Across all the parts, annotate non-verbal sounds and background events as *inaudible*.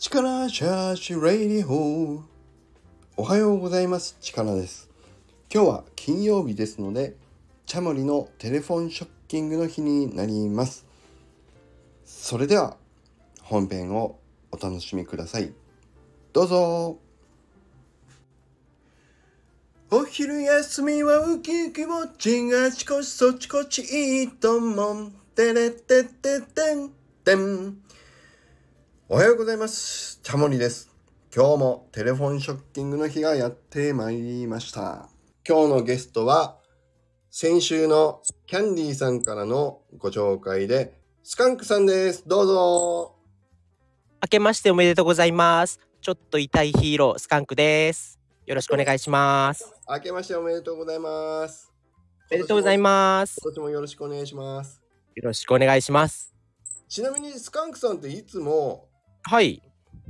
力チャージレイディホー。おはようございます。力です。今日は金曜日ですのでチャモリのテレフォンショッキングの日になります。それでは本編をお楽しみください。どうぞ。お昼休みはウキウキウォッチンあちこちそちこちいいと思うてれてってってんてん。おはようございます。チャモリです。今日もテレフォンショッキングの日がやってまいりました。今日のゲストは、先週のキャンディーさんからのご紹介で、スカンクさんです。どうぞ。明けましておめでとうございます。ちょっと痛いヒーロー、スカンクです。よろしくお願いします。明けましておめでとうございます。おめでとうございます。今年もよろしくお願いします。よろしくお願いします。ちなみにスカンクさんっていつもはい。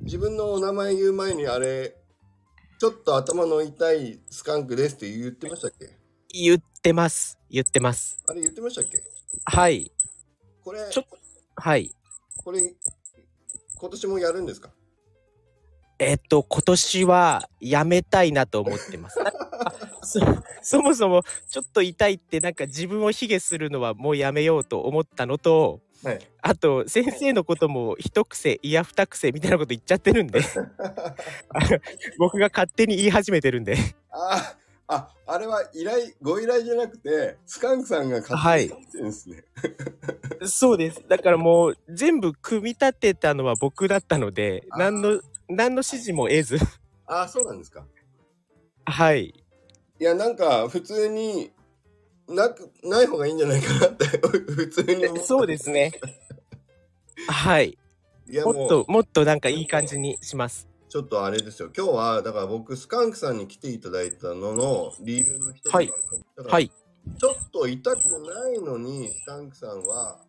自分のお名前言う前にあれ、ちょっと頭の痛いスカンクですって言ってましたっけ？言ってます。言ってます。あれ言ってましたっけ？はい。これ、ちょはい。これ、今年もやるんですか？えっと、今年はやめたいなと思ってます。*laughs* あそそもそもちょっと痛いってなんか自分を卑下するのはもうやめようと思ったのと、はい。あと先生のことも一癖いや二癖みたいなこと言っちゃってるんで *laughs* 僕が勝手に言い始めてるんでああ、あれは依頼、ご依頼じゃなくて、スカンクさんが勝手にやってるんですね。*laughs* そうです。だからもう全部組み立てたのは僕だったので、何の、何の指示も得ず、ああ、そうなんですか。はい。いや、なんか、普通に、なく、ない方がいいんじゃないかなって、*laughs* 普通に思ったそうですね。はい。いや、もっと、もっとなんかいい感じにします。ちょっとあれですよ。今日は、だから僕、スカンクさんに来ていただいたのの理由の一つがはいはい。ちょっと痛くないのに、スカンクさんは、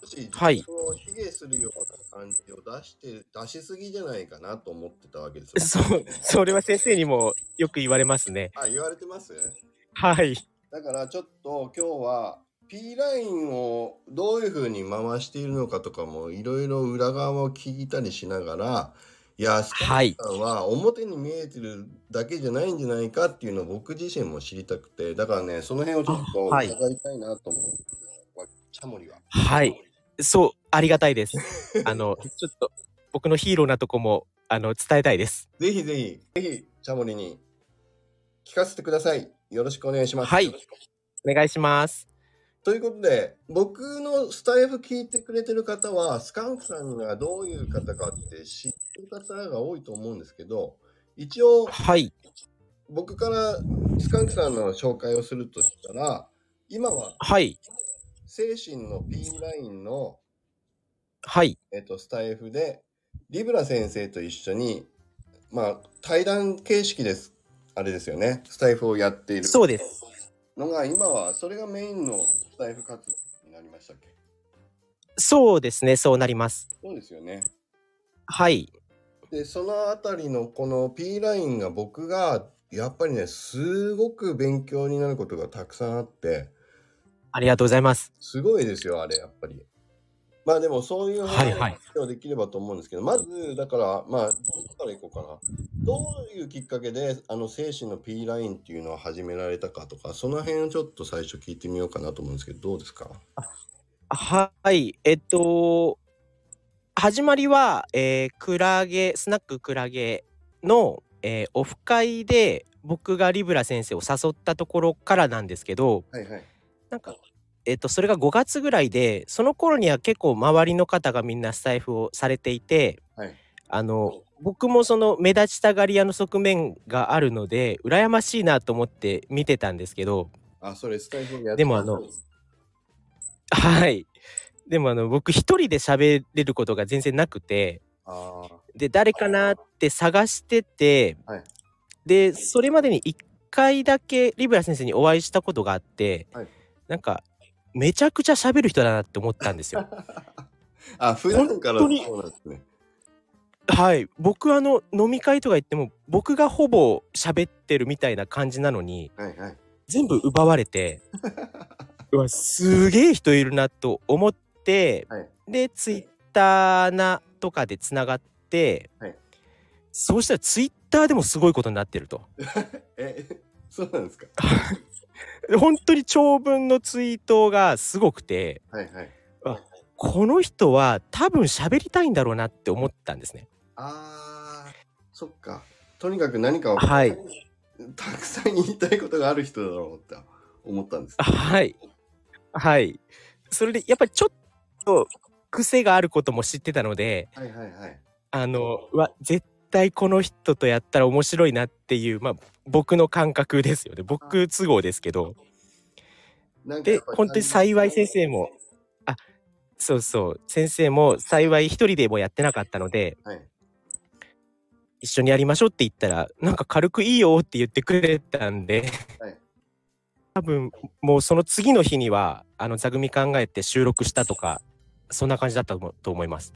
少し自はい分を卑下するような感じを出して、出しすぎじゃないかなと思ってたわけですよ。そう、それは先生にもよく言われますね。あ、言われてます？はい。だからちょっと今日は P ラインをどういう風に回しているのかとかもいろいろ裏側を聞いたりしながら、いや、スカはい。さんは表に見えてるだけじゃないんじゃないかっていうのを僕自身も知りたくて、だからね、その辺をちょっと伺いたいなと思う。チャモリは。はい。そう、ありがたいです。*laughs* あの、ちょっと僕のヒーローなとこも、あの、伝えたいです。ぜひぜひ、ぜひ、チャモリに聞かせてください。よろしくお願いします。はい。お願いします。ということで、僕のスタイフ聞いてくれてる方は、スカンクさんがどういう方かって知ってる方が多いと思うんですけど、一応、はい。僕からスカンクさんの紹介をするとしたら、今ははい。精神の P ラインの、はい。えっと、スタイフで、リブラ先生と一緒に、まあ、対談形式です。あれですよね。スタイフをやっているそうです。のが、今はそれがメインのスタイフ活動になりましたっけ？そうですね。そうなります。そうですよね。はい。でそのあたりのこの P ラインが僕がやっぱりねすごく勉強になることがたくさんあってありがとうございます。すごいですよあれやっぱり。まあでもそういうはいはい話をできればと思うんですけど、まずだからまあどこからいこうかなどういうきっかけであの精神の P ラインっていうのを始められたかとかその辺をちょっと最初聞いてみようかなと思うんですけどどうですか？はい。えっと、始まりは、えー、クラゲ、スナッククラゲの、えーオフ会で僕がリブラ先生を誘ったところからなんですけど、はいはい。なんか、えっと、それが5月ぐらいで、その頃には結構周りの方がみんなスタイフをされていて、はい。あの、僕もその目立ちたがり屋の側面があるので、羨ましいなと思って見てたんですけど、あそれスタイフやってでもあのはい。でもあの、僕一人で喋れることが全然なくて、あで、誰かなって探してて、はい。で、それまでに一回だけリブラ先生にお会いしたことがあって、はい。なんか、めちゃくちゃ喋る人だなって思ったんですよ。*laughs* あ普段からそうなんですね。はい。僕あの、飲み会とか行っても、僕がほぼ喋ってるみたいな感じなのに、はいはい。全部奪われて、*laughs* うわ、すげえ人いるなと思って、はいで、ツイッターなとかでつながって、はいそうしたらツイッターでもすごいことになってると。*laughs* え、そうなんですか？*laughs* 本当に長文のツイートがすごくて、はいはい。この人は多分喋りたいんだろうなって思ったんですね。あー、そっか。とにかく何かを、はい。たくさん言いたいことがある人だろうって思ったんです。はい。はい。それでやっぱりちょっと癖があることも知ってたので、はいはいはい。あの、うわ、絶対この人とやったら面白いなっていう、まあ、僕の感覚ですよね。僕都合ですけど。で本当に幸い先生も、あ、そうそう、先生も幸い一人でもやってなかったので、はい。一緒にやりましょうって言ったら、なんか軽くいいよって言ってくれたんで、はい多分、もうその次の日には、あの、座組考えて収録したとか、そんな感じだったと思います。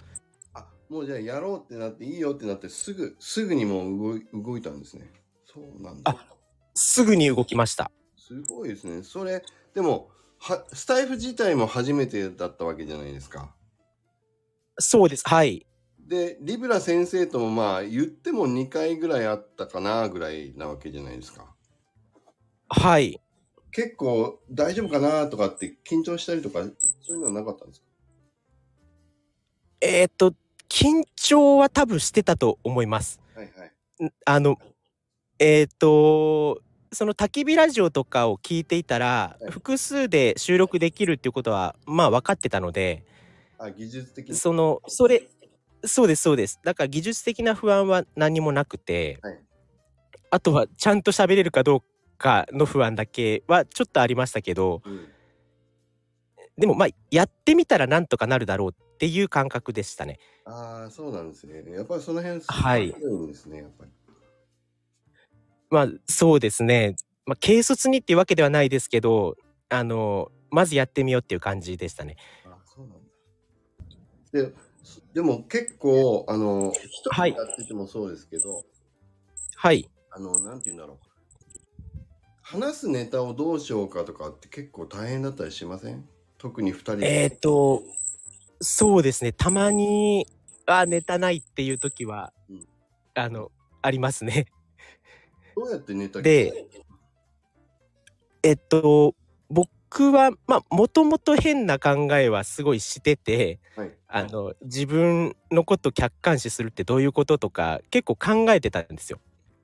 あ、もうじゃあやろうってなっていいよってなってすぐ、すぐにもう動い動いたんですね。そうなんだ。あすぐに動きました。すごいですね。それ、でも、は、スタイフ自体も初めてだったわけじゃないですか。そうです。はい。で、リブラ先生ともまあ言っても2回ぐらいあったかなぐらいなわけじゃないですか。はい。結構大丈夫かなとかって緊張したりとか、そういうのはなかったんですか？えーっと、緊張は多分してたと思います。はいはい。んあの、えーっと、その焚き火ラジオとかを聞いていたら、はい複数で収録できるっていうことは、まあ分かってたので、あ、技術的に。その、それ、そうです、そうです。だから技術的な不安は何もなくて、はいあとはちゃんと喋れるかどうかの不安だけはちょっとありましたけど、うん。でもまあ、やってみたらなんとかなるだろうっていう感覚でしたね。ああ、そうなんですね。やっぱりその辺、はいですね、やっぱり。まあ、そうですね。まあ、軽率にっていうわけではないですけど、あの、まずやってみようっていう感じでしたね。あそうなんだ。で、でも結構、あの、一人はいでやっててもそうですけど、はい。あの、なんて言うんだろう。話すネタをどうしようかとかって結構大変だったりしません？特に二人で。えっ、と、そうですね。たまに、あ、ネタないっていう時は、うんあの、ありますね。どうやってネタで、えっと、僕は、まあ、もともと変な考えはすごいしてて、はい。あの、自分のこと客観視するってどういうこととか、結構考えてたんですよ。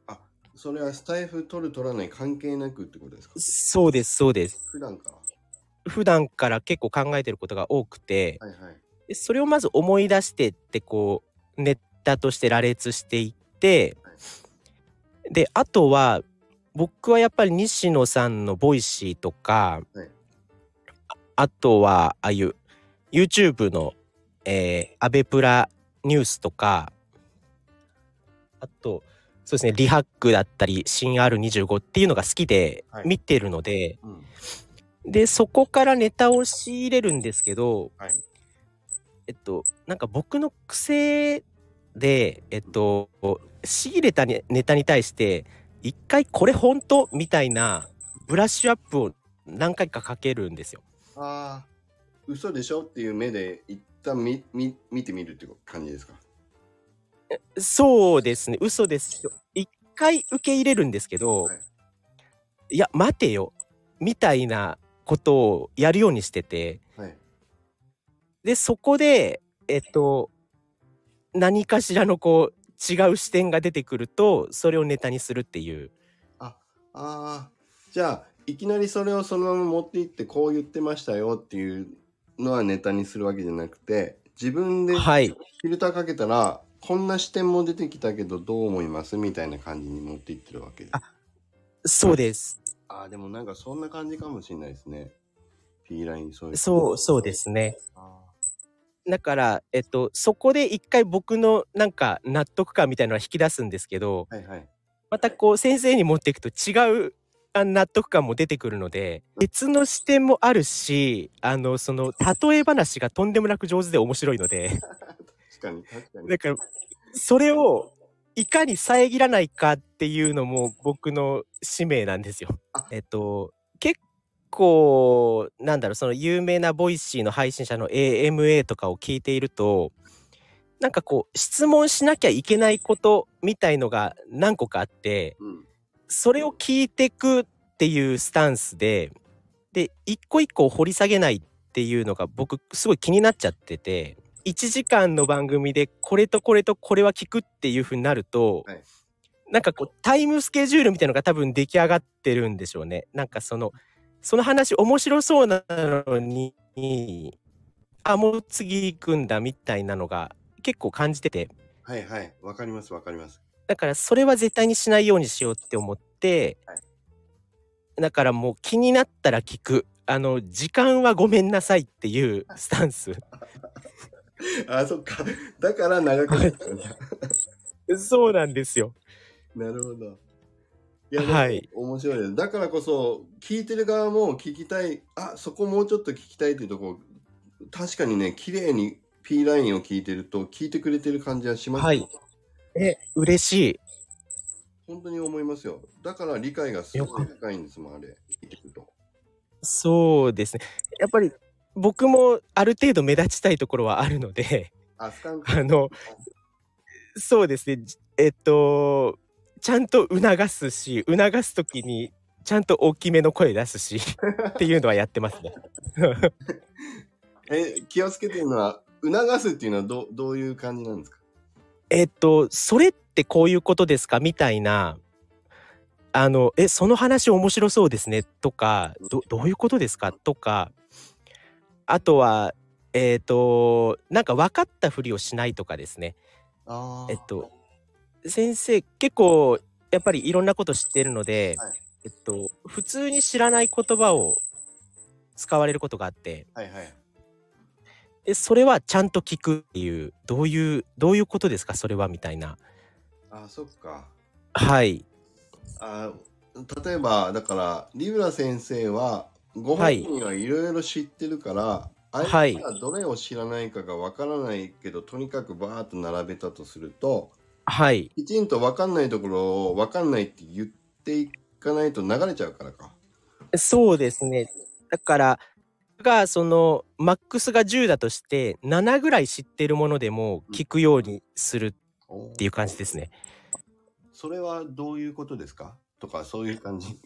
あ、それはスタイフ取る取らない関係なくってことですか？そうです、そうです。普段から。普段から結構考えてることが多くて、はいはい。でそれをまず思い出してってこうネタとして羅列していってであとは僕はやっぱり西野さんの Voicy とか、はいああとはああいう YouTube の、えーアベプラニュースとかあとそうですね ReHacQ だったり新 R25 っていうのが好きではい見てるので、うん。でそこからネタを仕入れるんですけど、はい。えっとなんか僕の癖でえっと仕入れたネネタに対して一回これ本当みたいなブラッシュアップを何回かかけるんですよ。ああ、嘘でしょっていう目で一旦見見見てみるって感じですか？そうですね嘘ですよ。一回受け入れるんですけど、はいい、や待てよみたいなことをやるようにしててはい。でそこでえっと何かしらのこう違う視点が出てくるとそれをネタにするっていう。ああ、じゃあ、いきなりそれをそのまま持っていってこう言ってましたよっていうのはネタにするわけじゃなくて、自分でフはいィルターかけたら、こんな視点も出てきたけどどう思います？みたいな感じに持っていってるわけです。あそうです。ああ、でもなんかそんな感じかもしれないですね。P ラインそういう。そう、そうですね。あだから、えっと、そこで一回僕のなんか納得感みたいなのは引き出すんですけど、ーはいはい。またこう先生に持っていくと違うあ納得感も出てくるので、別の視点もあるし、あの、その、例え話がとんでもなく上手で面白いので、確かに確かに。だから、それをいかに遮らないかっていうのも僕の使命なんですよあ。えっと、結構、なんだろう、その有名な Voicy の配信者の AMA とかを聞いていると、なんかこう、質問しなきゃいけないことみたいのが何個かあって、うん。それを聞いてくっていうスタンスで、で、一個一個掘り下げないっていうのが僕すごい気になっちゃってて、1時間の番組でこれとこれとこれは聞くっていう風になると、はいなんかこうタイムスケジュールみたいのが多分出来上がってるんでしょうね。なんかその、その話面白そうなのに、あ、もう次行くんだみたいなのが結構感じてて、はいはい。わかりますわかります。だからそれは絶対にしないようにしようって思って、はいだからもう気になったら聞く。あの、時間はごめんなさいっていう *laughs* スタンス。あ、そっか。だから長くなったんだ。そうなんですよ。なるほど。いや、はい面白いです。だからこそ、聞いてる側も聞きたい、あ、そこもうちょっと聞きたいっていうところ、確かにね、綺麗に P ラインを聞いてると、聞いてくれてる感じはしますよはいえ、嬉しい。本当に思いますよ。だから理解がすごい深いんですもん、あれ。聞いてると。そうですね。やっぱり僕もある程度目立ちたいところはあるので、あ、の、そうですね。じえっと、ちゃんと促すし、促すときにちゃんと大きめの声出すし、*laughs* っていうのはやってますね。*laughs* え、気をつけてるのは、促すっていうのはどどういう感じなんですか？えっと、それってこういうことですかみたいな、あの、え、その話面白そうですねとか、ど、どういうことですかとか、あとは、えっと、なんか分かったふりをしないとかですね。あえっと、先生、結構、やっぱりいろんなこと知ってるので、はいえっと、普通に知らない言葉を使われることがあって、はいはい。でそれはちゃんと聞くっていう、どういう、どういうことですか？それはみたいな。あ、そっか。はい。あ例えばだからリブラ先生はご本人はいろいろ知ってるから、はい相手がどれを知らないかがわからないけどとにかくバーッと並べたとするとはい。きちんとわかんないところをわかんないって言っていかないと流れちゃうからか。そうですね。だから、が、その、マックスが10だとして、7ぐらい知ってるものでも聞くようにするっていう感じですね。それはどういうことですか？とかそういう感じ？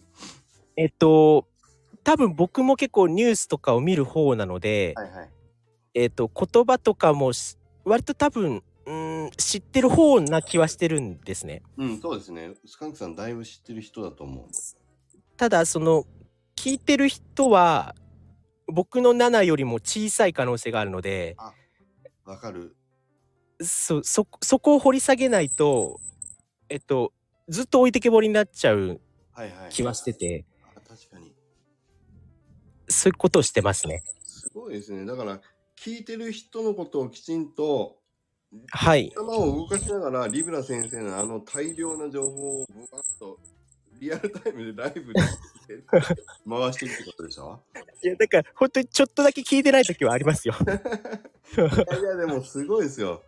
えっと、多分僕も結構ニュースとかを見る方なので、はいはい。えっと、言葉とかもし割と多分、うん、知ってる方な気はしてるんですね。うん、そうですね。スカンクさんだいぶ知ってる人だと思う。ただ、その、聞いてる人は、僕の7よりも小さい可能性があるので、わかる。そ、そ、そこを掘り下げないと、えっと、ずっと置いてけぼりになっちゃうはいはい。気はしてて、あ確かに。そういうことをしてますね。すごいですね。だから、聞いてる人のことをきちんと、はい。頭を動かしながら、リブラ先生のあの大量な情報をぶわっと、リアルタイムでライブで回していくってことでしょ？*laughs* いや、だから、本当にちょっとだけ聞いてない時はありますよ。いやいや、でもすごいですよ。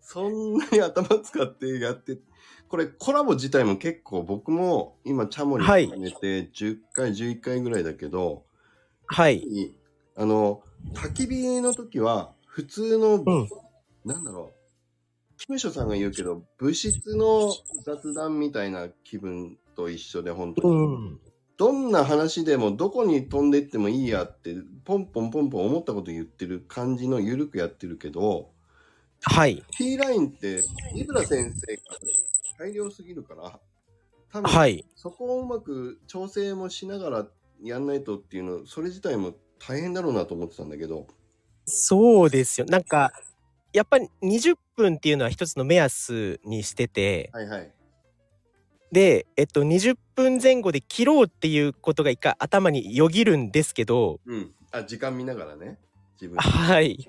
そんなに頭使ってやって、これコラボ自体も結構僕も今チャモリはい始めて10回、11回ぐらいだけど、はい。あの、焚き火の時は普通の、うんなんだろう、キムショさんが言うけど、物質の雑談みたいな気分と一緒で、本当うに。ん。どんな話でもどこに飛んでってもいいやって、ポンポンポンポン思ったこと言ってる感じのゆるくやってるけど、はい。T ラインって、イブラ先生が大量すぎるから、多分、はい。そこをうまく調整もしながらやんないとっていうの、それ自体も大変だろうなと思ってたんだけど、そうですよ。なんか、やっぱり20分っていうのは一つの目安にしてて、はいはい。で、えっと、20分前後で切ろうっていうことが一回頭によぎるんですけど、うん。あ、時間見ながらね。自分ではい。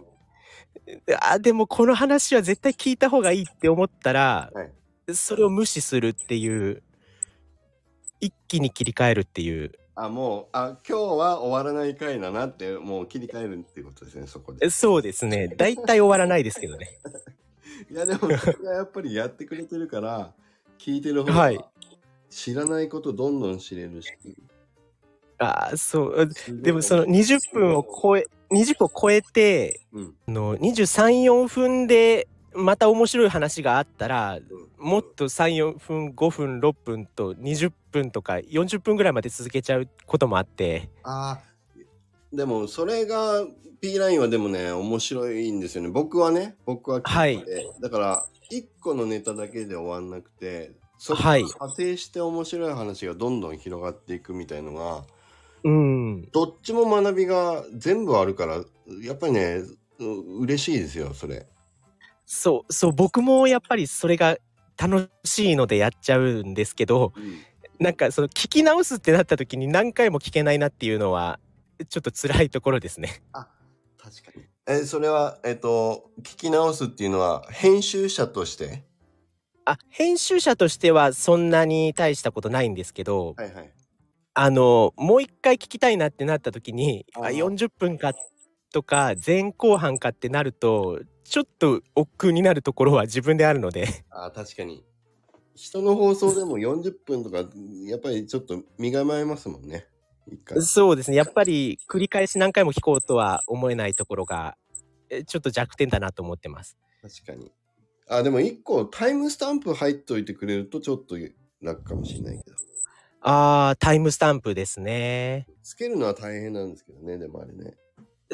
あ、でもこの話は絶対聞いた方がいいって思ったら、はいそれを無視するっていう、一気に切り替えるっていう、あ、もう、あ、今日は終わらない回だなって、もう切り替えるっていうことですね、そこで。そうですね。大体終わらないですけどね。*laughs* いや、でも、それがやっぱりやってくれてるから、聞いてる方はいが知らないことどんどん知れるし。あそう。すごいでもその20分を超え、20分を超えて、うん。あの23、4分でまた面白い話があったらうん。もっと34分5分6分と20分とか40分ぐらいまで続けちゃうこともあって。ああでもそれが P ラインはでもね面白いんですよね。僕はね僕は聞い。だから1個のネタだけで終わんなくてそこからはい。派生して面白い話がどんどん広がっていくみたいのがうん。どっちも学びが全部あるからやっぱりねう嬉しいですよそれ。そうそう僕もやっぱりそれが楽しいのでやっちゃうんですけどなんかその聞き直すってなった時に何回も聞けないなっていうのはちょっと辛いところですね。あ確かに。えそれはえっと聞き直すっていうのは編集者として？あ編集者としてはそんなに大したことないんですけど、はいはい。あのもう一回聞きたいなってなった時にああー40分かとか前後半かってなるとちょっと億劫になるところは自分であるのであ確かに。人の放送でも40分とかやっぱりちょっと身構えますもんね。そうですねやっぱり繰り返し何回も聞こうとは思えないところがえちょっと弱点だなと思ってます。確かに。あでも一個タイムスタンプ入っといてくれるとちょっと楽かもしれないけど。あータイムスタンプですね。つけるのは大変なんですけどね、でもあれね。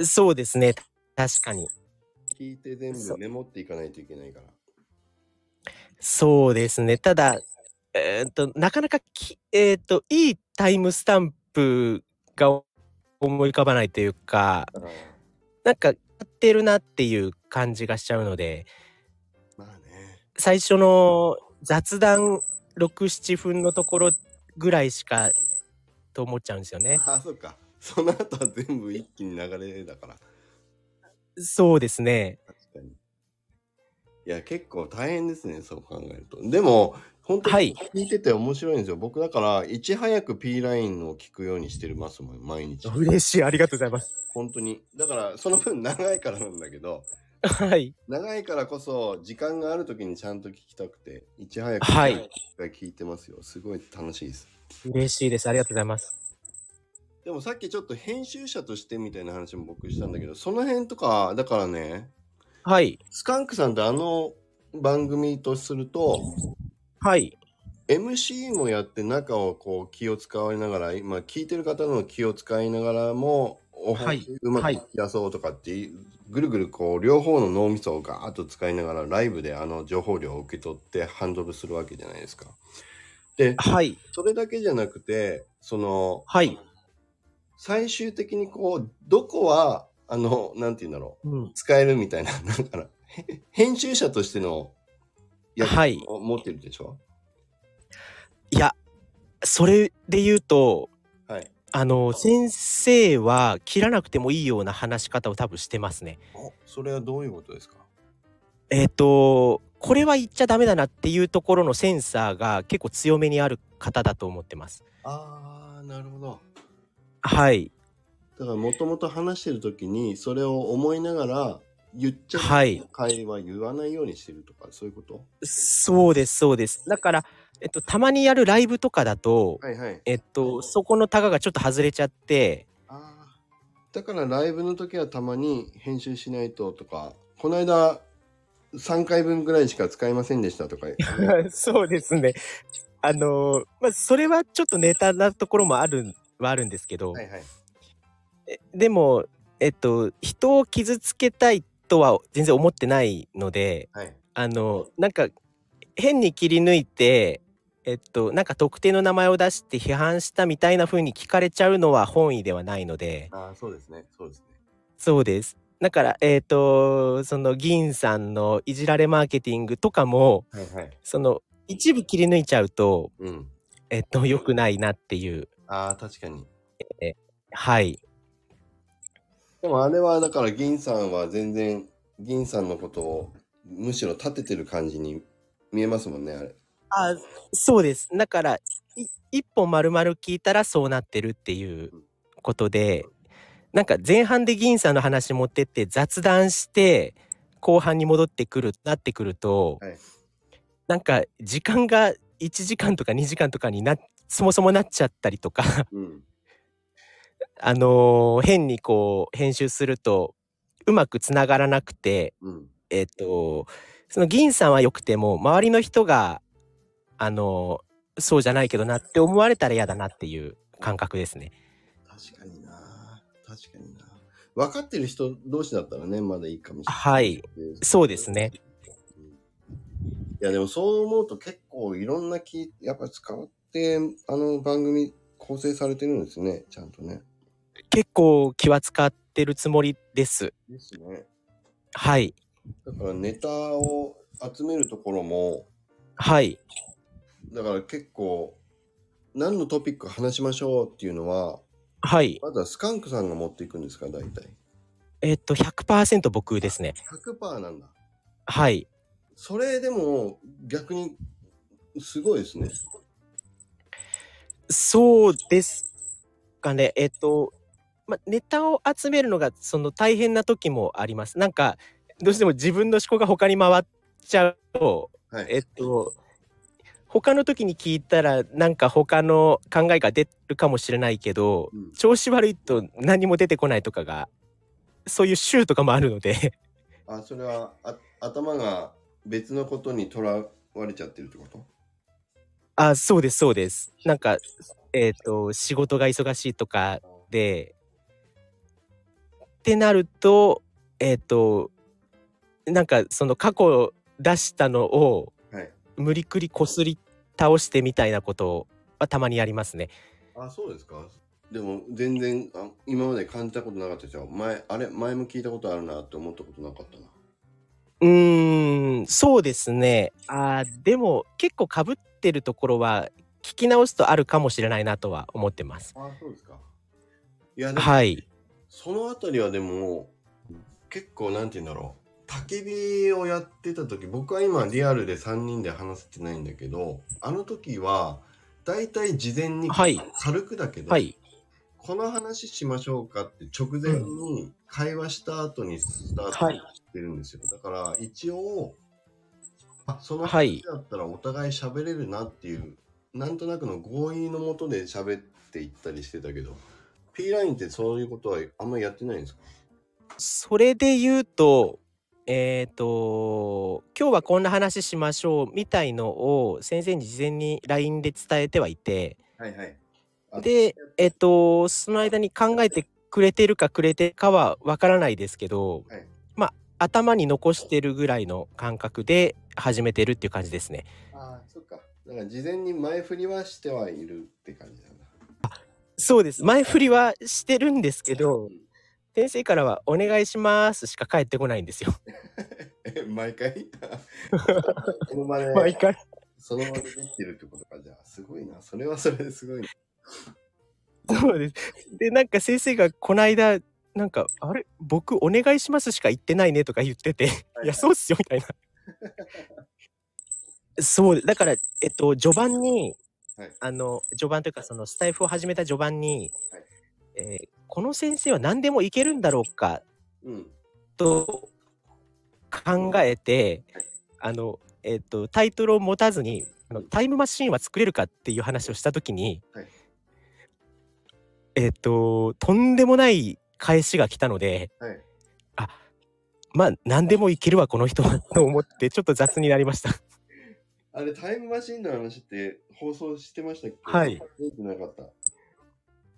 そうですね確かに。聞いて全部メモっていかないといけないから。そうですね。ただ、えーっと、なかなかき、えーっと、いいタイムスタンプが思い浮かばないというか、なんか、やってるなっていう感じがしちゃうので、まあね。最初の雑談6、7分のところぐらいしか、と思っちゃうんですよね。あそっか。その後は全部一気に流れだから。そうですね。確かに。いや、結構大変ですね、そう考えると。でも、本当はいに聞いてて面白いんですよ。僕だから、いち早く P ラインを聞くようにしてますもん、毎日。嬉しい。ありがとうございます。本当に。だから、その分長いからなんだけど、はい。長いからこそ、時間がある時にちゃんと聞きたくて、いち早くはい聞いてますよ。すごい楽しいです。嬉しいです。ありがとうございます。でもさっきちょっと編集者としてみたいな話も僕したんだけど、その辺とか、だからね、はい。スカンクさんってあの番組とすると、はい。MC もやって中をこう気を使いながら今聞いてる方の気を使いながらもおはい話うまくいき出そうとかってぐるぐるこう両方の脳みそをガーッと使いながらライブであの情報量を受け取ってハンドルするわけじゃないですか。ではい。それだけじゃなくてそのはい。最終的にこうどこはあのなんて言うんだろううん。使えるみたいな *laughs* だか編集者としてのやつはいを持ってるでしょ？いや、それで言うと、はい。あの、先生は切らなくてもいいような話し方を多分してますね。おそれはどういうことですか？えっ、と、これは言っちゃダメだなっていうところのセンサーが結構強めにある方だと思ってます。ああなるほど。はい。だからもともと話してる時にそれを思いながら言っちゃうはい会話言わないようにしてるとかそういうこと？そうです、そうです。だから、えっと、たまにやるライブとかだと、はいはい。えっと、そこのタガがちょっと外れちゃって、ああ。だからライブの時はたまに編集しないととかこの間3回分ぐらいしか使いませんでしたとか *laughs* そうですね。あのまあ、それはちょっとネタなところもあるはあるんですけど、はいはい。えでも、えっと、人を傷つけたいとは全然思ってないので、はい。あの、なんか、変に切り抜いて、えっと、なんか特定の名前を出して批判したみたいな風に聞かれちゃうのは本意ではないので、ああそうですねそうですね。そうです。だから、えっと、その銀さんのいじられマーケティングとかも、はいはい。その一部切り抜いちゃうと、うん。えっと、良くないなっていう。ああ確かに。はい。でもあれはだから銀さんは全然銀さんのことをむしろ立ててる感じに見えますもんねあれ。あそうです。だから、い一本丸々聞いたらそうなってるっていうことで、なんか前半で銀さんの話持ってって雑談して、後半に戻ってくる、なってくると、はいなんか時間が1時間とか2時間とかにな、そもそもなっちゃったりとか、うん。あのー変にこう編集するとうまくつながらなくて、うん。えっ、と、その銀さんは良くても、周りの人が、あの、そうじゃないけどなって思われたら嫌だなっていう感覚ですね。確かにな。確かにな。分かってる人同士だったらね、まだいいかもしれない。はい。そうですね。いや、でもそう思うと結構いろんな気、やっぱ使って、あの番組構成されてるんですね、ちゃんとね。結構気は使ってるつもりです。ですね。はい。だからネタを集めるところも、はい。だから結構、何のトピック話しましょうっていうのは、はい。まずはスカンクさんが持っていくんですか、大体。えっと、100%僕ですね。100%なんだ。はい。それでも逆にすごいですね。そうですかね。えっと、ま、ネタを集めるのがその大変な時もあります。なんか、どうしても自分の思考が他に回っちゃうと、はい。えっと、他の時に聞いたらなんか他の考えが出るかもしれないけど、うん調子悪いと何も出てこないとかが、そういう週とかもあるので、あ、それはあ頭が別のことにとらわれちゃってるってこと？あ、そうです、そうです。なんか、えっ、と、仕事が忙しいとかで、ってなると、えっ、と、なんかその過去出したのをはい。無理くりこすり倒してみたいなことはたまにやりますね。あ、そうですか。でも全然あ今まで感じたことなかったですよ。前、あれ、前も聞いたことあるなって思ったことなかったな。うーん、そうですね。あーでも結構かぶってるところは聞き直すとあるかもしれないなとは思ってます。あ、そうですか。いや、でもはい。そのあたりはでも、結構なんて言うんだろう。焚き火をやってた時、僕は今リアルで3人で話せてないんだけど、あの時は、だいたい事前にはい軽くだけど、はい。この話しましょうかって直前に会話した後にスタートはいしてるんですよ。だから一応、あそのはい話だったらお互い喋れるなっていう、なんとなくの合意のもとで喋っていったりしてたけど、P ラインってそういうことはあんまりやってないんですか？それで言うと、えっ、と、今日はこんな話しましょうみたいのを先生に事前に LINE で伝えてはいて、はいはい。あで、えっ、と、その間に考えてくれてるかくれてるかはわからないですけど、はいまあ、頭に残してるぐらいの感覚で始めてるっていう感じですね。あー、そっか。だから事前に前振りはしてはいるって感じなんだ。そうです。前振りはしてるんですけど、先生からはお願いしますしか返ってこないんですよ。え、*laughs* 毎回？その場で、毎回。その場でできてるってことか。じゃあ、すごいな。それはそれですごいな。*laughs* そうです。で、なんか先生がこの間、なんか、あれ？僕お願いしますしか言ってないねとか言ってて、いや、そうっすよ、みたいな。そう、だから、えっと、序盤に、はいあの、序盤というか、そのスタイフを始めた序盤に、はいえーこの先生は何でもいけるんだろうかうん。と考えてはい、あの、えっと、タイトルを持たずに、あのタイムマシーンは作れるかっていう話をしたときに、はいえっと、とんでもない返しが来たので、はい。まあ、何でもいけるわ、この人は、*laughs* と思って、ちょっと雑になりました。あれ、タイムマシンの話って放送してましたっけ？はい。出てなかった。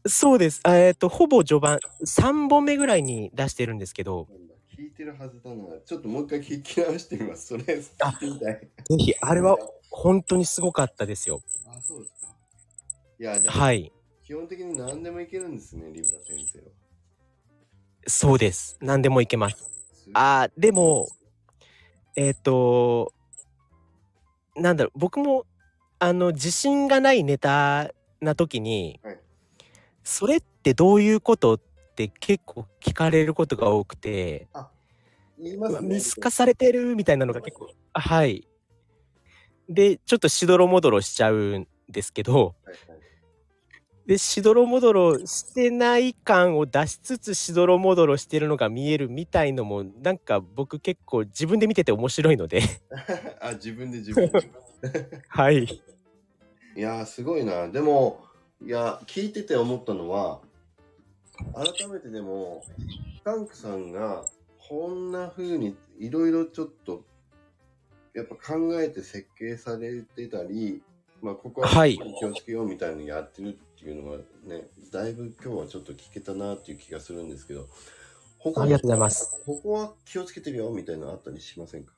そうです。あえっと、ほぼ序盤、3本目ぐらいに出してるんですけど、聞いてるはずだな。ちょっともう一回聞き直してみます。それ、聞あいてみたい。ぜひ、あれは本当にすごかったですよ。あ、そうですか。いや、じゃあ、はい。基本的に何でもいけるんですね、リブラ先生は。そうです。何でもいけます。あーでも、えっ、と、なんだろう、僕も、あの、自信がないネタな時に、はいそれってどういうことって結構聞かれることが多くて、ね。見透かされてるみたいなのが結構、あはい。で、ちょっとしどろもどろしちゃうんですけど、はいはいで、しどろもどろしてない感を出しつつしどろもどろしてるのが見えるみたいのも、なんか僕結構自分で見てて面白いので、*laughs* あ、自分で自分で。*laughs* はい。いやー、すごいな。でも、いや、聞いてて思ったのは、改めてでも、スカンクさんが、こんな風にいろいろちょっとやっぱ考えて設計されてたり、まあ、ここははい気をつけようみたいなのやってるっていうのがね、だいぶ今日はちょっと聞けたなっていう気がするんですけど、他ありがとうございます。ここは気をつけてるよみたいなのあったりしませんか？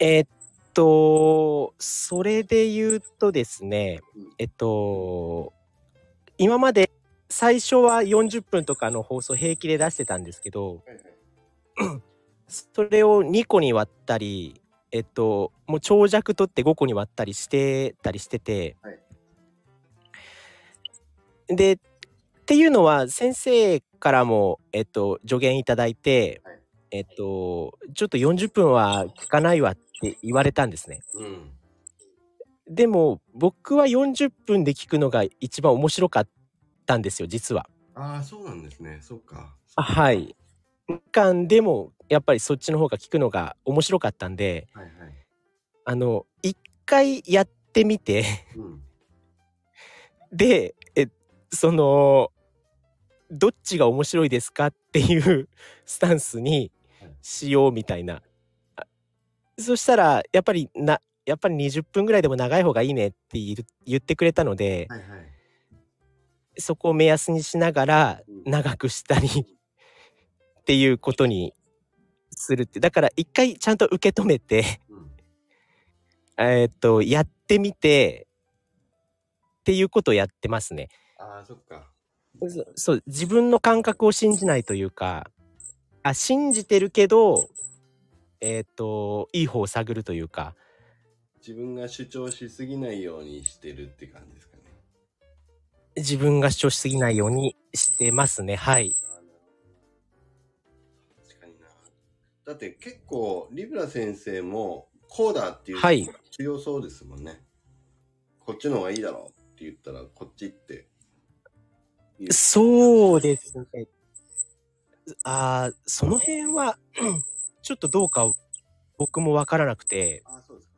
えーっと、それで言うとですねうん、えっと、今まで最初は40分とかの放送平気で出してたんですけど、はいはい。*clears throat* それを2個に割ったり、えっと、もう長尺取って5個に割ったりしてたりしてて、はいで、っていうのは先生からも、えっと、助言いただいて、はいえっと、ちょっと40分は聞かないわって言われたんですね。うん。でも僕は40分で聞くのが一番面白かったんですよ実は。ああ、そうなんですね。そっか。あはい。間でもやっぱりそっちの方が聞くのが面白かったんではいはい。あの一回やってみてうん。でえそのどっちが面白いですかっていうスタンスにしようみたいな。あそしたらやっぱりなやっぱり20分ぐらいでも長い方がいいねって言ってくれたので、はいはい。そこを目安にしながらうん長くしたり *laughs* っていうことにするってだから一回ちゃんと受け止めてうん。えーっとやってみてっていうことをやってますね。ああ、そっか。そそう自分の感覚を信じないというかあ信じてるけどえーっといい方を探るというか自分が主張しすぎないようにしてるって感じですかね。自分が主張しすぎないようにしてますねはい。確かにな。だって結構、リブラ先生も、こうだっていうはい強そうですもんね。こっちの方がいいだろうって言ったら、こっちって。いいですそうですね。ああ、その辺は、*clears throat* ちょっとどうか僕もわからなくて、あーそうですか。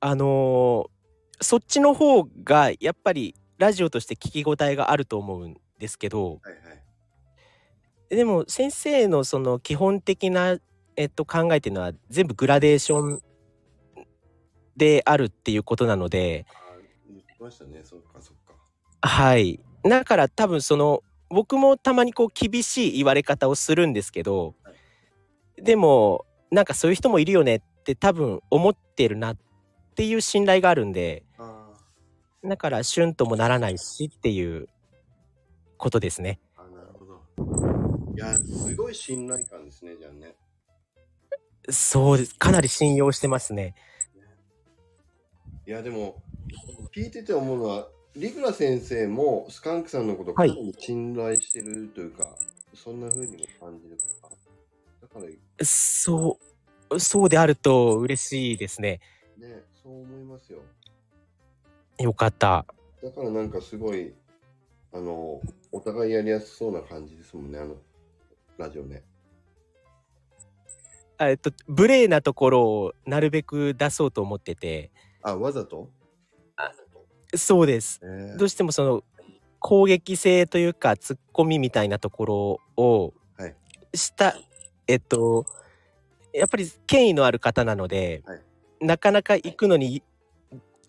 あのーそっちの方がやっぱりラジオとして聞き応えがあると思うんですけど、はいはい。でも先生のその基本的な、えっと、考えっていうのは全部グラデーションであるっていうことなので、あー言ってましたね。そっかそっか。はい。だから多分その僕もたまにこう厳しい言われ方をするんですけど、はでもなんかそういう人もいるよねって多分思ってるなっていう信頼があるんであだからシュンともならないしっていうことですね。ーあー、なるほど。いや、すごい信頼感ですね、じゃあね。そうです。かなり信用してますね。いや、でも、聞いてて思うのは、リグラ先生もスカンクさんのことをかはないり信頼してるというか、そんな風にも感じるか。だから、ね、そう、そうであると嬉しいですね。そう思いますよ。よかった。だからなんかすごい、あの、お互いやりやすそうな感じですもんね、あの、ラジオね。あえっと、無礼なところをなるべく出そうと思ってて、あ、わざと？そうです。えどうしてもその攻撃性というかツッコミみたいなところをはいした、えっとやっぱり権威のある方なので、はいなかなか行くのに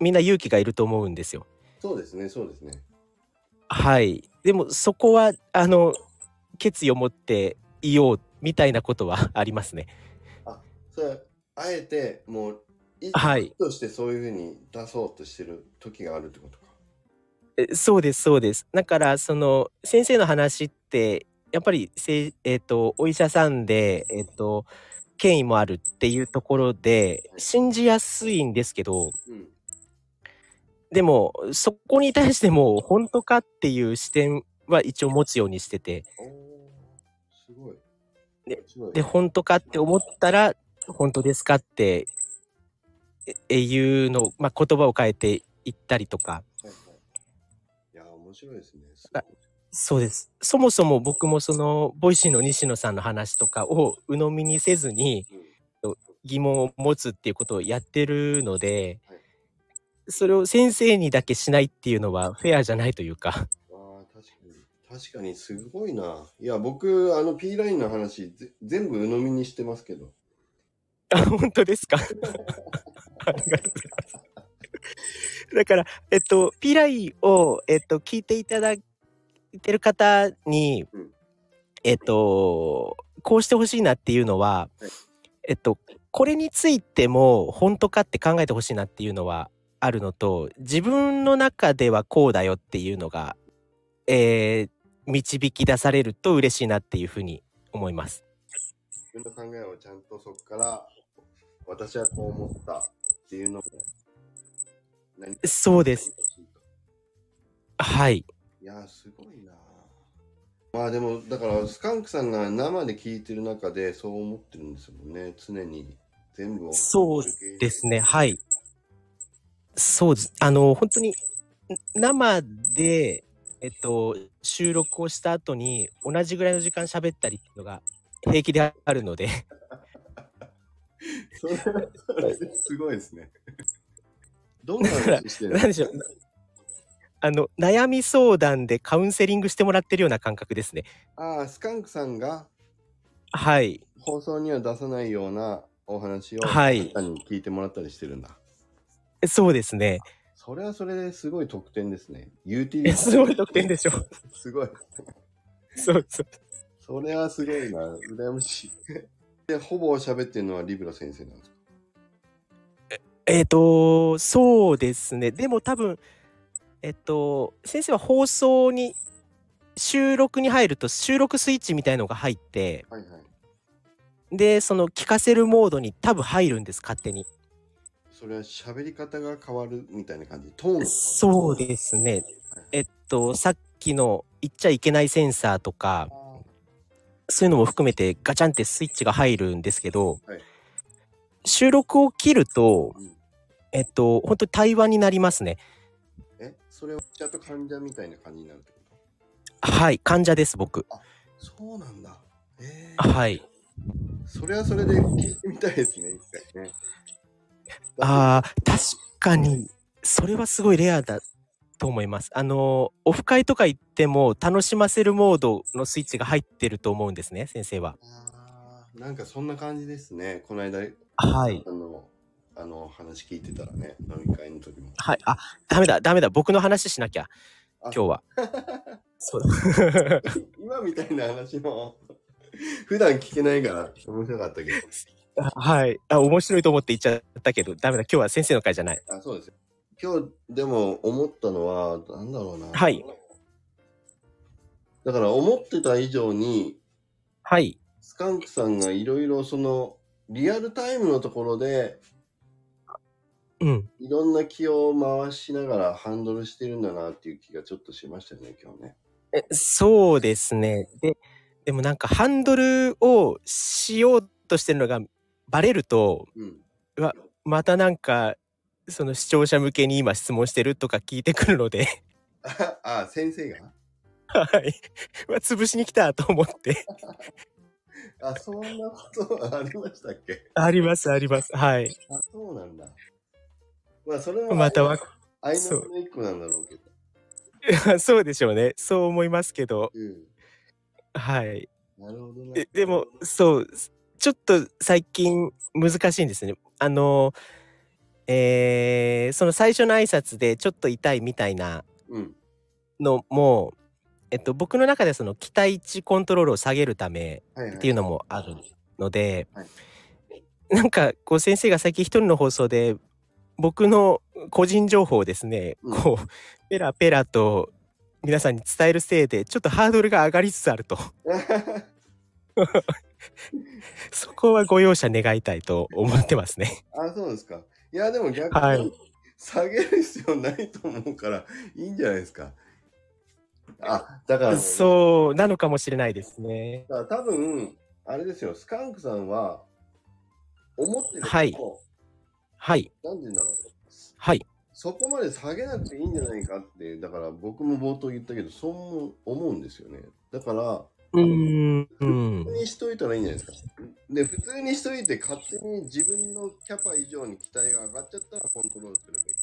みんな勇気がいると思うんですよ。そうですね、そうですね。はい。でもそこはあの決意を持っていようみたいなことはありますね。それ、あえて、もう、意はいとしてそういう風に出そうとしてる時があるってことか。えそうですそうです。だからその先生の話ってやっぱりせい、えっとお医者さんで、えっと権威もあるっていうところで信じやすいんですけどうん。でもそこに対しても本当かっていう視点は一応持つようにしててすごい。でで本当かって思ったら本当ですかってええいうの、まあ、言葉を変えていったりとかはいはい。いや、面白いですね。すそうです。そもそも僕もその Voicy の西野さんの話とかを鵜呑みにせずに疑問を持つっていうことをやってるのではい、それを先生にだけしないっていうのはフェアじゃないというか。確かに。確かにすごいな。いや、僕、あの P ラインの話、ぜ全部鵜呑みにしてますけど。あ、本当ですか？*laughs* だから、えっと、ピライを、えっと、聞いていただいてる方に、うんえっと、こうしてほしいなっていうのは、はいえっと、これについても本当かって考えてほしいなっていうのはあるのと、自分の中ではこうだよっていうのが、えー導き出されると嬉しいなっていうふうに思います。自分の考えをちゃんとそこから、私はこう思ったっていうのを、何かそうです。はい。いやー、すごいなまあでも、だから、スカンクさんが生で聞いてる中でそう思ってるんですもんね。常に全部を。そうですね。はい。そうです。あの、本当に、ん生で、えっと、収録をした後に、同じぐらいの時間喋ったりっていうのが平気であるので、*laughs* それすごいですね。*laughs* どんな話してるでしょう。あの、悩み相談でカウンセリングしてもらってるような感覚ですね。ああ、スカンクさんが？はい。放送には出さないようなお話を、はいに聞いてもらったりしてるんだ。そうですね。それはそれですごい特典ですね。*laughs* ユーティリティすごい得点でしょ。すごい。そうそう。それはすごいな。羨ましい。で、ほぼ喋ってるのはリブラ先生なんですか？えっ、と、そうですね。でも多分、えっと、先生は放送に、収録に入ると収録スイッチみたいのが入って、はいはい。で、その聞かせるモードに多分入るんです、勝手に。それは喋り方が変わるみたいな感じ？トーンそうですね。えっと、さっきの言っちゃいけないセンサーとか、あそういうのも含めてガチャンってスイッチが入るんですけど、はい収録を切るとー、うんえっと、本当に対話になりますね。え、それはちゃんと患者みたいな感じになるってこはい、患者です、僕。とそうなんだ。えー、はい。それはそれで聞いてみたいですね、一回ね。ああ、確かに、それはすごいレアだと思います。あの、オフ会とか行っても楽しませるモードのスイッチが入ってると思うんですね、先生は。あーなんかそんな感じですね。この間、はい。あの、あの話聞いてたらね、飲み会の時も。はい。あ、ダメだ、ダメだ。僕の話しなきゃ、あ今日は。*laughs* そうだ。*laughs* 今みたいな話も普段聞けないから面白かったけど。*laughs* はい。あ、面白いと思って言っちゃったけど、ダメだ。今日は先生の会じゃない。あ、そうですよ。今日でも思ったのは、なんだろうな。はい。だから思ってた以上に、はい。スカンクさんがいろいろそのリアルタイムのところでうん。いろんな気を回しながらハンドルしてるんだなっていう気がちょっとしましたよね、今日ね。えそうですね。で、でもなんかハンドルをしようとしてるのがバレると、うん。またなんか、その視聴者向けに今質問してるとか聞いてくるので、*laughs* あ、あ先生が？はい。*laughs* うわ潰しに来たと思って。*laughs* あ、そんなことありましたっけ？あります、あります。はい。あ、そうなんだ。まあ、それもまたわ、相そうのの一個なんだろうけど。そうでしょうね。そう思いますけど、うん。はい。なるほどねえ。でも、そう、ちょっと最近難しいんですね。あの、えーその最初の挨拶でちょっと痛いみたいなうん。のも、えっと、僕の中ではその期待値コントロールを下げるためはいはい。っていうのもあるので、はいなんかこう先生が最近一人の放送で僕の個人情報をですね、うんこうペラペラと皆さんに伝えるせいでちょっとハードルが上がりつつあると *laughs* そこはご容赦願いたいと思ってますね。あ、そうですか。いや、でも逆はいに下げる必要ないと思うから、いいんじゃないですか。あ、だから、そうなのかもしれないですね。だから多分、あれですよ、スカンクさんは、思ってるはいはいなんて言うんだろう。はいそこまで下げなくていいんじゃないかって、だから僕も冒頭言ったけど、そう思うんですよね。だから、うーんうん普通にしといたらいいんじゃないですか。で、普通にしといて、勝手に自分のキャパ以上に期待が上がっちゃったらコントロールすればいいけ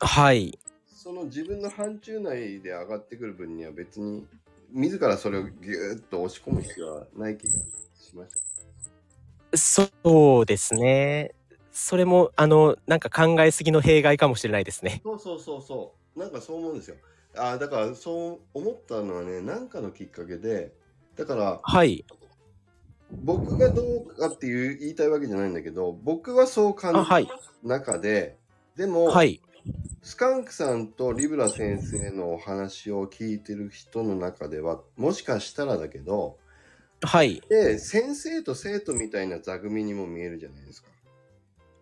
ど、はいその自分の範疇内で上がってくる分には別に、自らそれをギューッと押し込む必要はない気がしました。そうですね。それも、あの、なんか考えすぎの弊害かもしれないですね。そうそうそうそう。なんかそう思うんですよ。あーだからそう思ったのはね、なんかのきっかけで、だからはい。僕がどうかっていう言いたいわけじゃないんだけど、僕はそう感あ、じはい。た中で、でも、はい。スカンクさんとリブラ先生のお話を聞いてる人の中では、もしかしたらだけど、はい。で、先生と生徒みたいな座組にも見えるじゃないですか。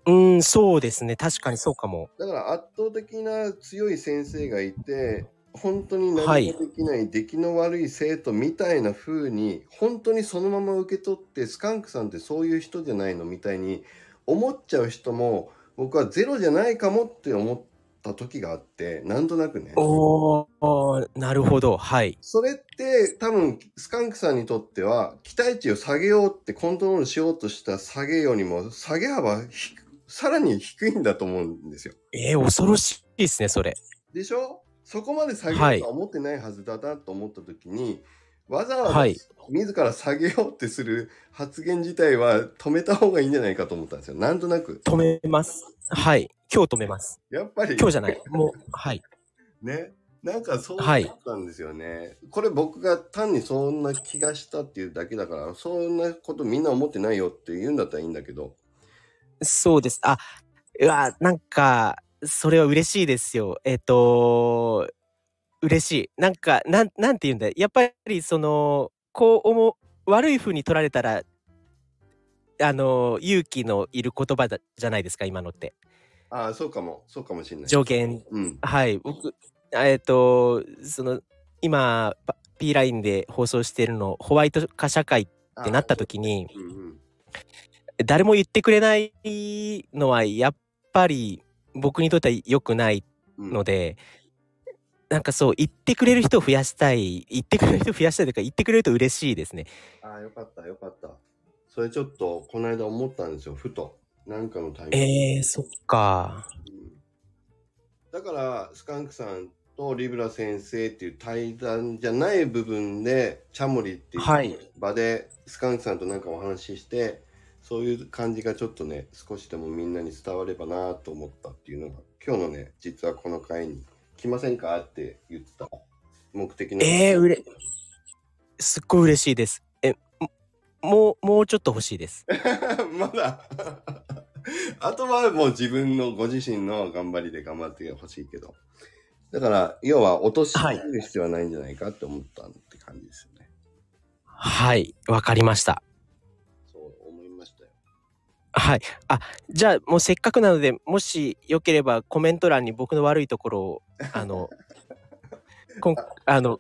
うん、そうですね。確かにそうかも。だから圧倒的な強い先生がいて、本当に何もはいできない出来の悪い生徒みたいな風に、本当にそのまま受け取って、スカンクさんってそういう人じゃないのみたいに思っちゃう人も、僕はゼロじゃないかもって思った時があって、なんとなくね。おー、なるほど。はい。それって多分スカンクさんにとっては期待値を下げようってコントロールしようとした下げようにも下げ幅ひさらに低いんだと思うんですよ。えー、恐ろしいですね、それ。でしょ？そこまで下げはいようとは思ってないはずだなと思った時に、わざわざはい自ら下げようってする発言自体は止めた方がいいんじゃないかと思ったんですよ。なんとなく。止めます。はい。今日止めます。やっぱり今日じゃない。もう、はい。*laughs* ね。なんかそうはいだったんですよね。これ僕が単にそんな気がしたっていうだけだから、そんなことみんな思ってないよって言うんだったらいいんだけど。そうです。あ、うわ、なんか、それは嬉しいですよ。えっ、と、嬉しい。なんか、なん、なんて言うんだ。やっぱり、その、こう思う、悪い風に取られたら、あの、勇気のいる言葉だじゃないですか、今のって。ああ、そうかも。そうかもしれない。助言。うん。はい。僕、えっ、と、その、今、パ P ラインで放送してるの、ホワイト化社会ってなった時に、うんうん。誰も言ってくれないのはやっぱり僕にとっては良くないうんので、なんかそう言ってくれる人を増やしたい言ってくれる人を増やしたいというか言ってくれると嬉しいですね。ああ、よかった、よかった。それちょっと、この間思ったんですよ、ふと。なんかのタイミングでえー、そっか。うんだから、スカンクさんとリブラ先生っていう対談じゃない部分で、チャモリってはいいう場で、スカンクさんとなんかお話しして、そういう感じがちょっとね、少しでもみんなに伝わればなと思ったっていうのが、今日のね、実はこの回に来ませんかって言った目的の。えー、うれすっごい嬉しいです。えももうもうちょっと欲しいです。*laughs* まだ *laughs* あとはもう自分のご自身の頑張りで頑張ってほしいけど。だから、要は落としはいる必要はないんじゃないかって思ったって感じですよね。はいわかりました。はい。あじゃあもうせっかくなのでもしよければコメント欄に僕の悪いところを *laughs* あのこんあの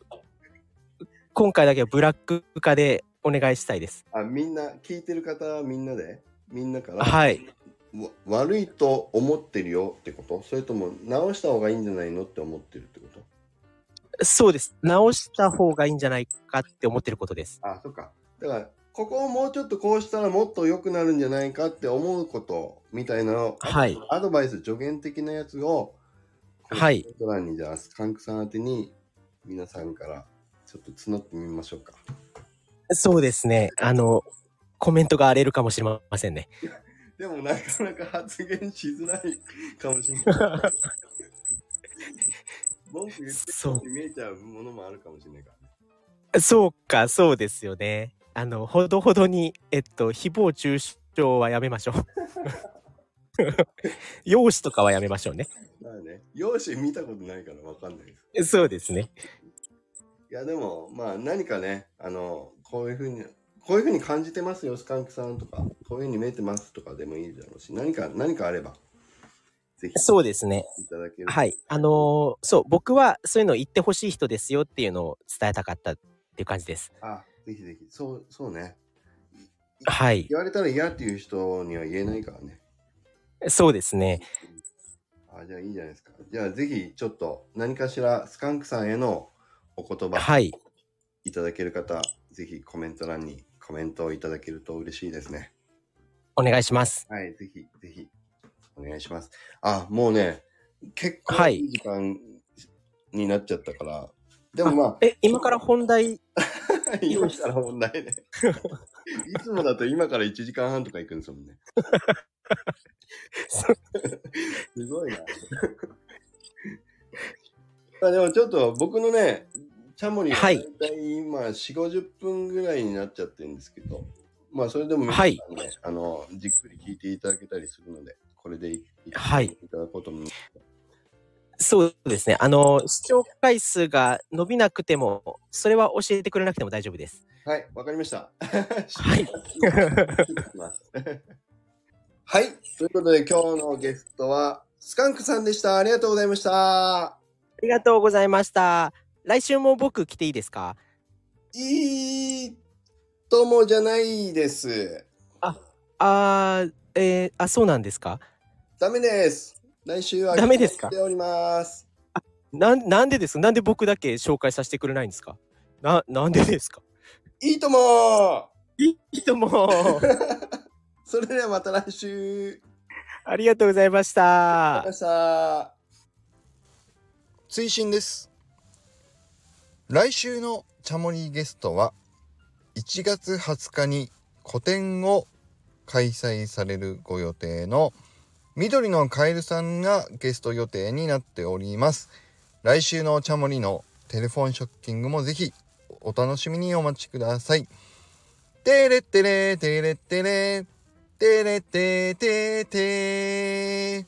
今回だけはブラック化でお願いしたいです。あ、みんな、聞いてる方はみんなで？みんなから、はい。わ悪いと思ってるよってこと？それとも直した方がいいんじゃないのって思ってるってこと？そうです。直した方がいいんじゃないかって思ってることです。あ、そっか。だから、ここをもうちょっとこうしたらもっと良くなるんじゃないかって思うことみたいなのをはい。アドバイス、助言的なやつを、はいコメント欄にじゃあ、スカンクさん宛てに皆さんからちょっと募ってみましょうか。そうですね。あの、コメントが荒れるかもしれませんね。*laughs* でもなかなか発言しづらいかもしれない。文句言ってる見えちゃうものもあるかもしれないからね。そうか、そうですよね。あの、ほどほどに、えっと、誹謗中傷はやめましょう。*laughs* 容姿とかはやめましょうね。まあね、容姿見たことないからわかんないです。そうですね。いやでもまあ何かねあのこういうふうにこういうふうに感じてますよスカンクさんとかこういうふうに見えてますとかでもいいだろうし何か何かあればぜひそうですね。いただけはい。あのーそう、僕はそういうの言ってほしい人ですよっていうのを伝えたかったっていう感じです。あぜひぜひそうそうねはい。言われたら嫌っていう人には言えないからねそうですね。あじゃあいいじゃないですかじゃあぜひちょっと何かしらスカンクさんへのお言葉はい。いただける方、ぜひコメント欄にコメントをいただけると嬉しいですねお願いします。はい、ぜひ、ぜひ、お願いします。あ、もうね、結構はいいい時間になっちゃったから、でもまあ、え、今から本題 *laughs* 今から問題ね。いつもだと今から1時間半とか行くんですもんね。すごいな。*laughs* あでもちょっと僕のね、チャモリがはい大体今4、50分ぐらいになっちゃってるんですけど、まあそれでも皆さんはいね、あの、じっくり聞いていただけたりするので、これでいはいいただこうと思います。そうですね。あの、視聴回数が伸びなくても、それは教えてくれなくても大丈夫です。はい、わかりました。はい。*laughs* はい。ということで、今日のゲストは、スカンクさんでした。ありがとうございました。ありがとうございました。来週も僕来ていいですか？いいともじゃないです。あー、えー、あ、そうなんですか？ダメです。来週はダメですか？来ております。なん、なんでですなんで僕だけ紹介させてくれないんですか？な、なんでですか？いいともいいとも。*laughs* それではまた来週。ありがとうございましたありがとうございました。追伸です来週のチャモリゲストは1月20日に個展を開催されるご予定の緑のカエルさんがゲスト予定になっております。来週のチャモリのテレフォンショッキングもぜひお楽しみにお待ちください。テレテレテレテレテレテテテ